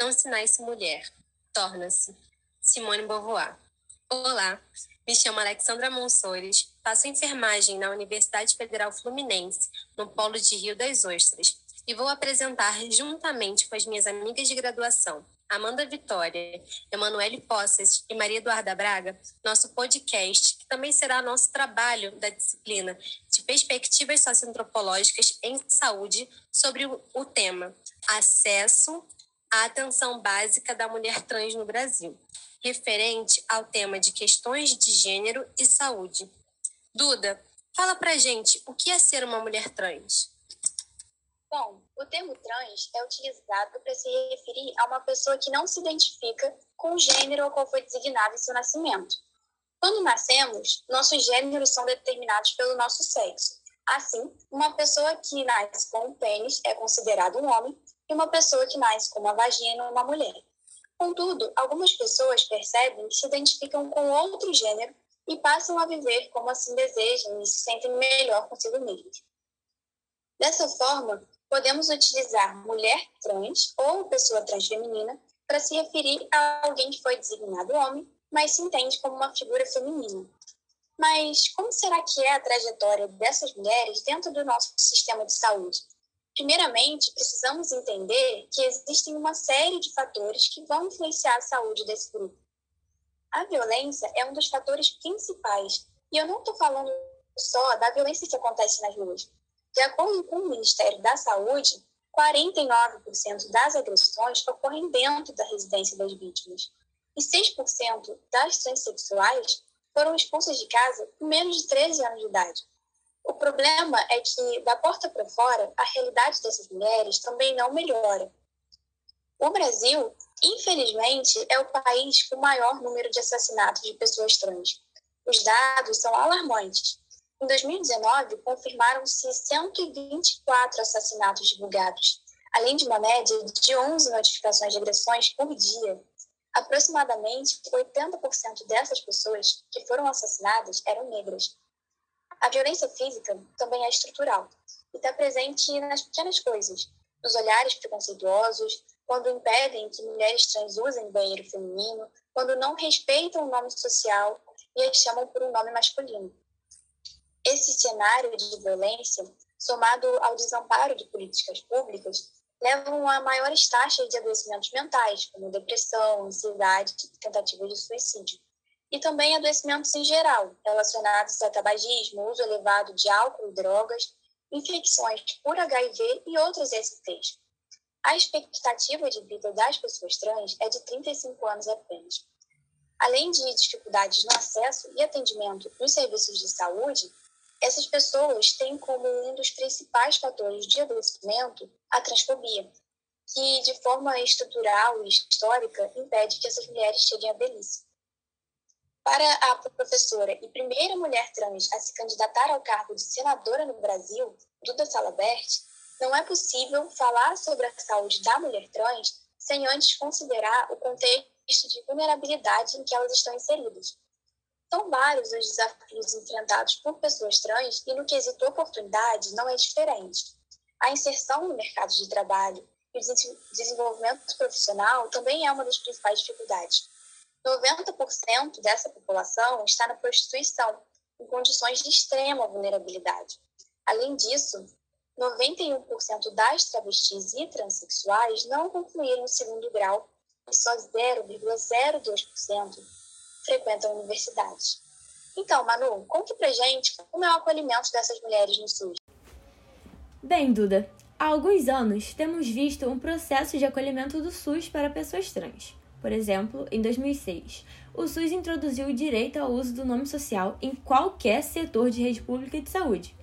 não se nasce mulher, torna-se. Simone Beauvoir. Olá, me chamo Alexandra Monsores, faço enfermagem na Universidade Federal Fluminense, no Polo de Rio das Ostras, e vou apresentar, juntamente com as minhas amigas de graduação, Amanda Vitória, Emanuele Poças e Maria Eduarda Braga, nosso podcast, que também será nosso trabalho da disciplina de perspectivas socioantropológicas em saúde sobre o tema acesso à atenção básica da mulher trans no Brasil, referente ao tema de questões de gênero e saúde. Duda, fala pra gente o que é ser uma mulher trans. Bom, o termo trans é utilizado para se referir a uma pessoa que não se identifica com o gênero ao qual foi designado em seu nascimento. Quando nascemos, nossos gêneros são determinados pelo nosso sexo. Assim, uma pessoa que nasce com um pênis é considerada um homem e uma pessoa que nasce com uma vagina uma mulher. Contudo, algumas pessoas percebem que se identificam com outro gênero e passam a viver como assim desejam e se sentem melhor consigo mesmos. Dessa forma, podemos utilizar mulher trans ou pessoa transfeminina para se referir a alguém que foi designado homem, mas se entende como uma figura feminina. Mas como será que é a trajetória dessas mulheres dentro do nosso sistema de saúde? Primeiramente, precisamos entender que existem uma série de fatores que vão influenciar a saúde desse grupo. A violência é um dos fatores principais, e eu não estou falando só da violência que acontece nas ruas, de acordo com o Ministério da Saúde, 49% das agressões ocorrem dentro da residência das vítimas e 6% das transexuais foram expulsas de casa com menos de 13 anos de idade. O problema é que, da porta para fora, a realidade dessas mulheres também não melhora. O Brasil, infelizmente, é o país com maior número de assassinatos de pessoas trans. Os dados são alarmantes em 2019, confirmaram-se 124 assassinatos divulgados, além de uma média de 11 notificações de agressões por dia. Aproximadamente 80% dessas pessoas que foram assassinadas eram negras. A violência física também é estrutural e está presente nas pequenas coisas, nos olhares preconceituosos, quando impedem que mulheres trans usem banheiro feminino, quando não respeitam o nome social e as chamam por um nome masculino. Esse cenário de violência, somado ao desamparo de políticas públicas, levam a maiores taxas de adoecimentos mentais, como depressão, ansiedade e tentativas de suicídio. E também adoecimentos em geral, relacionados a tabagismo, uso elevado de álcool e drogas, infecções por HIV e outras STs. A expectativa de vida das pessoas trans é de 35 anos apenas. Além de dificuldades no acesso e atendimento nos serviços de saúde, essas pessoas têm como um dos principais fatores de adoecimento a transfobia, que de forma estrutural e histórica impede que essas mulheres cheguem à velhice. Para a professora e primeira mulher trans a se candidatar ao cargo de senadora no Brasil, Duda Salabert, não é possível falar sobre a saúde da mulher trans sem antes considerar o contexto de vulnerabilidade em que elas estão inseridas, são vários os desafios enfrentados por pessoas trans e no quesito oportunidade não é diferente. A inserção no mercado de trabalho e o desenvolvimento profissional também é uma das principais dificuldades. 90% dessa população está na prostituição, em condições de extrema vulnerabilidade. Além disso, 91% das travestis e transexuais não concluíram o segundo grau e só 0,02% frequentam universidades. Então, Manu, conte pra gente como é o acolhimento dessas mulheres no SUS. Bem, Duda, há alguns anos temos visto um processo de acolhimento do SUS para pessoas trans. Por exemplo, em 2006, o SUS introduziu o direito ao uso do nome social em qualquer setor de rede pública de saúde.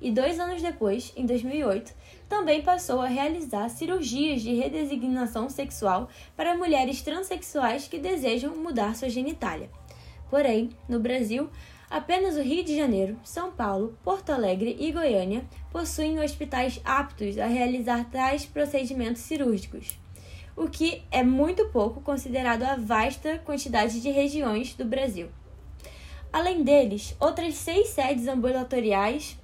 E dois anos depois, em 2008, também passou a realizar cirurgias de redesignação sexual para mulheres transexuais que desejam mudar sua genitália. Porém, no Brasil, apenas o Rio de Janeiro, São Paulo, Porto Alegre e Goiânia possuem hospitais aptos a realizar tais procedimentos cirúrgicos, o que é muito pouco considerado a vasta quantidade de regiões do Brasil. Além deles, outras seis sedes ambulatoriais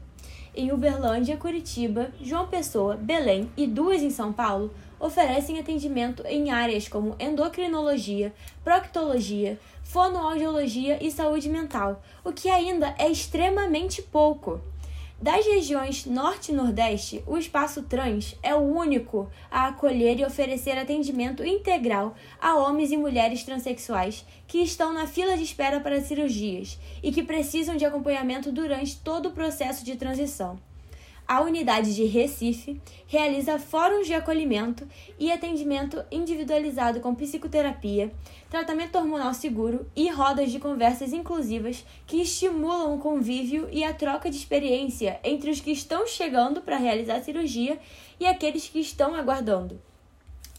em Uberlândia, Curitiba, João Pessoa, Belém e duas em São Paulo, oferecem atendimento em áreas como endocrinologia, proctologia, fonoaudiologia e saúde mental, o que ainda é extremamente pouco. Das regiões Norte e Nordeste, o Espaço Trans é o único a acolher e oferecer atendimento integral a homens e mulheres transexuais que estão na fila de espera para cirurgias e que precisam de acompanhamento durante todo o processo de transição. A unidade de Recife realiza fóruns de acolhimento e atendimento individualizado com psicoterapia, tratamento hormonal seguro e rodas de conversas inclusivas que estimulam o convívio e a troca de experiência entre os que estão chegando para realizar a cirurgia e aqueles que estão aguardando.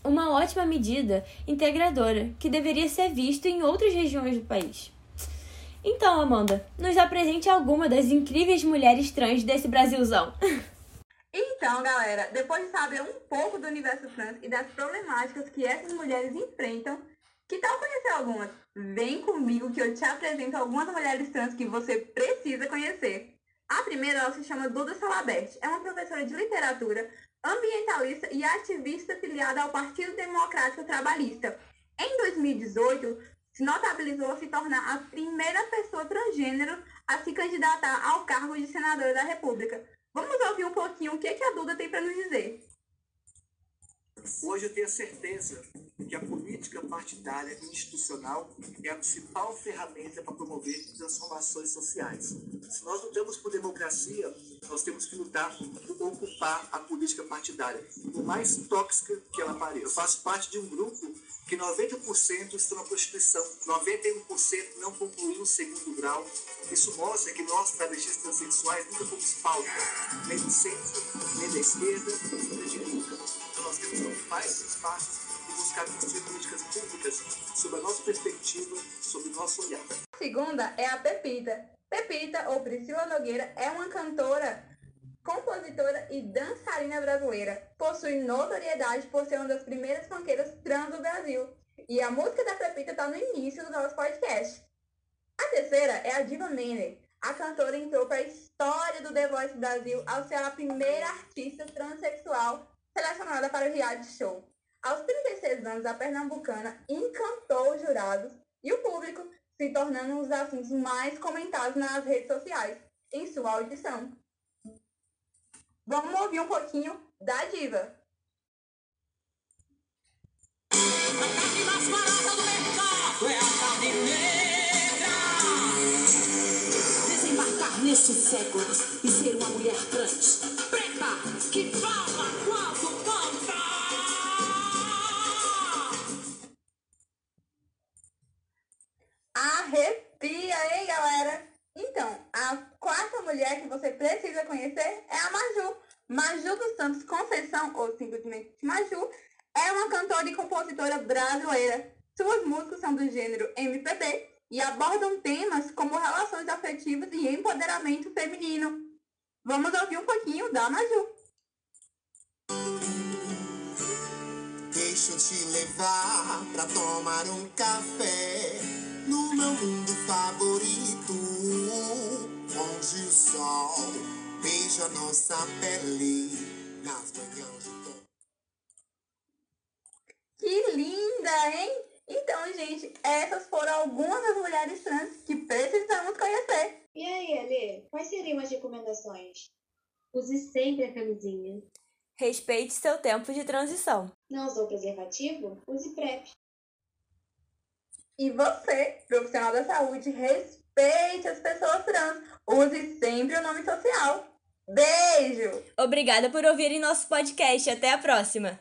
Uma ótima medida integradora que deveria ser visto em outras regiões do país. Então, Amanda, nos apresente alguma das incríveis mulheres trans desse Brasilzão. Então, galera, depois de saber um pouco do universo trans e das problemáticas que essas mulheres enfrentam, que tal conhecer algumas? Vem comigo que eu te apresento algumas mulheres trans que você precisa conhecer. A primeira, ela se chama Duda Salabert. É uma professora de literatura, ambientalista e ativista filiada ao Partido Democrático Trabalhista. Em 2018, se notabilizou a se tornar a primeira pessoa transgênero a se candidatar ao cargo de senadora da República. Vamos ouvir um pouquinho o que, que a Duda tem para nos dizer. Hoje eu tenho a certeza que a política partidária institucional é a principal ferramenta para promover transformações sociais. Se nós lutamos por democracia, nós temos que lutar por ocupar a política partidária, por mais tóxica que ela pareça. Eu faço parte de um grupo que 90% estão na prostituição, 91% não concluíram o segundo grau. Isso mostra que nós, travestis transexuais, nunca fomos pauta, nem do centro, nem da esquerda, nem da direita. Nós temos que ocupar esses espaços e buscar construir políticas públicas sob a nossa perspectiva, sob o nosso olhar. A segunda é a Pepita. Pepita, ou Priscila Nogueira, é uma cantora e dançarina brasileira. Possui notoriedade por ser uma das primeiras funkeiras trans do Brasil. E a música da Pepita está no início do nosso podcast. A terceira é a Diva Mene. A cantora entrou para a história do The Voice Brasil ao ser a primeira artista transexual selecionada para o reality show. Aos 36 anos, a pernambucana encantou os jurados e o público, se tornando um dos assuntos mais comentados nas redes sociais em sua audição. Vamos ouvir um pouquinho da diva. A carne mais barata do mercado é a carne negra. Desembarcar neste século e ser uma mulher trans, preta, que fala quanto canta. Arrepia, hein, galera? Então, a quarta mulher que você precisa conhecer é a Maju. Maju dos Santos Conceição, ou simplesmente Maju, é uma cantora e compositora brasileira. Suas músicas são do gênero MPB e abordam temas como relações afetivas e empoderamento feminino. Vamos ouvir um pouquinho da Maju. Deixa eu te levar pra tomar um café no meu mundo favorito, o sol beija nossa pele nas manhãs de Que linda, hein? Então, gente, essas foram algumas das mulheres trans que precisamos conhecer. E aí, Alê, quais seriam as recomendações? Use sempre a camisinha. Respeite seu tempo de transição. Não usou preservativo? Use PrEP. E você, profissional da saúde, respeite as pessoas trans. Use sempre o nome social. Beijo! Obrigada por ouvirem nosso podcast. Até a próxima!